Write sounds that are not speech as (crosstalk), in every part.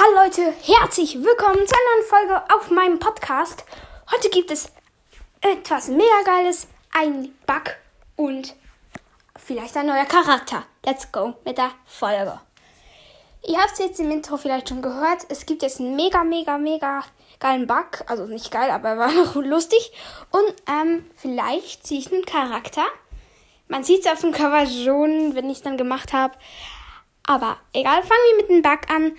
Hallo Leute, herzlich willkommen zu einer neuen Folge auf meinem Podcast. Heute gibt es etwas mega geiles, ein Bug und vielleicht ein neuer Charakter. Let's go mit der Folge. Ihr habt es jetzt im Intro vielleicht schon gehört. Es gibt jetzt einen mega, mega, mega geilen Bug. Also nicht geil, aber war (laughs) noch lustig. Und ähm, vielleicht ziehe ich einen Charakter. Man sieht es auf dem Cover schon, wenn ich es dann gemacht habe. Aber egal, fangen wir mit dem Bug an.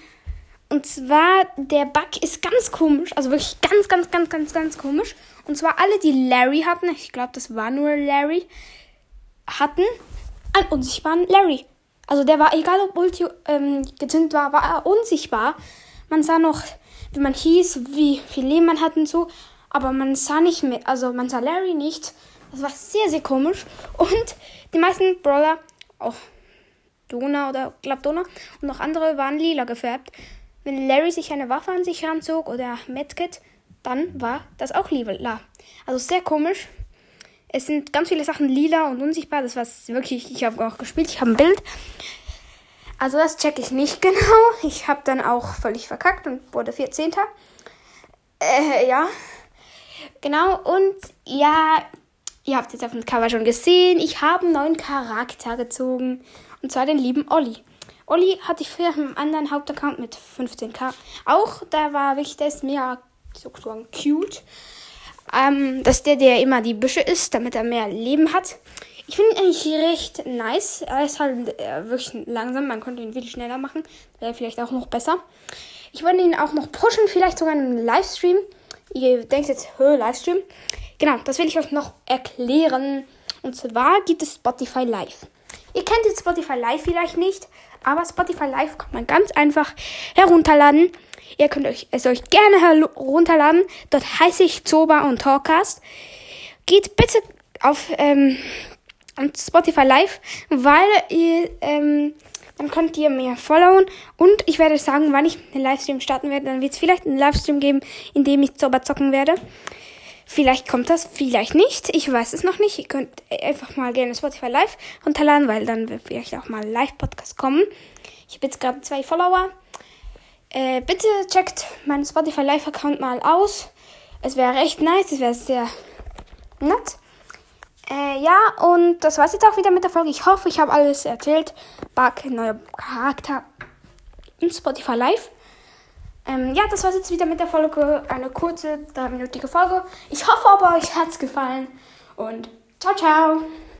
Und zwar, der Bug ist ganz komisch. Also wirklich ganz, ganz, ganz, ganz, ganz komisch. Und zwar alle, die Larry hatten, ich glaube, das war nur Larry, hatten einen unsichtbaren Larry. Also der war, egal ob Ulti ähm, gezündet war, war er unsichtbar. Man sah noch, wie man hieß, wie viel Leben man hat und so. Aber man sah nicht mehr, also man sah Larry nicht. Das war sehr, sehr komisch. Und die meisten Brawler, auch Dona oder glaub Dona und noch andere waren lila gefärbt. Wenn Larry sich eine Waffe an sich ranzog oder Medkit, dann war das auch lila. Also sehr komisch. Es sind ganz viele Sachen lila und unsichtbar. Das war wirklich, ich habe auch gespielt, ich habe ein Bild. Also das checke ich nicht (laughs) genau. Ich habe dann auch völlig verkackt und wurde 14. Äh, ja. Genau, und ja, ihr habt jetzt auf dem Cover schon gesehen, ich habe einen neuen Charakter gezogen. Und zwar den lieben Olli. Olli hatte ich früher im anderen Hauptaccount mit 15k. Auch da war der ist mega sozusagen cute. Ähm, dass der, der immer die Büsche isst, damit er mehr Leben hat. Ich finde ihn eigentlich recht nice. Er ist halt äh, wirklich langsam. Man könnte ihn viel schneller machen. Wäre vielleicht auch noch besser. Ich wollte ihn auch noch pushen, vielleicht sogar in einem Livestream. Ihr denkt jetzt, hö, Livestream. Genau, das will ich euch noch erklären. Und zwar gibt es Spotify Live. Ihr kennt jetzt Spotify Live vielleicht nicht, aber Spotify Live kann man ganz einfach herunterladen. Ihr könnt euch, es euch gerne herunterladen. Dort heiße ich Zoba und Talkcast. Geht bitte auf ähm, Spotify Live, weil ihr, ähm, dann könnt ihr mir followen und ich werde sagen, wann ich den Livestream starten werde. Dann wird es vielleicht einen Livestream geben, in dem ich Zoba zocken werde. Vielleicht kommt das, vielleicht nicht. Ich weiß es noch nicht. Ihr könnt einfach mal gerne Spotify Live runterladen, weil dann wird vielleicht auch mal Live-Podcast kommen. Ich habe jetzt gerade zwei Follower. Äh, bitte checkt meinen Spotify Live-Account mal aus. Es wäre echt nice. Es wäre sehr nett. Äh, ja, und das war's jetzt auch wieder mit der Folge. Ich hoffe, ich habe alles erzählt. Bug, neuer Charakter in Spotify Live. Ähm, ja, das war's jetzt wieder mit der Folge. Eine kurze, dreiminütige Folge. Ich hoffe aber, euch hat's gefallen. Und ciao, ciao.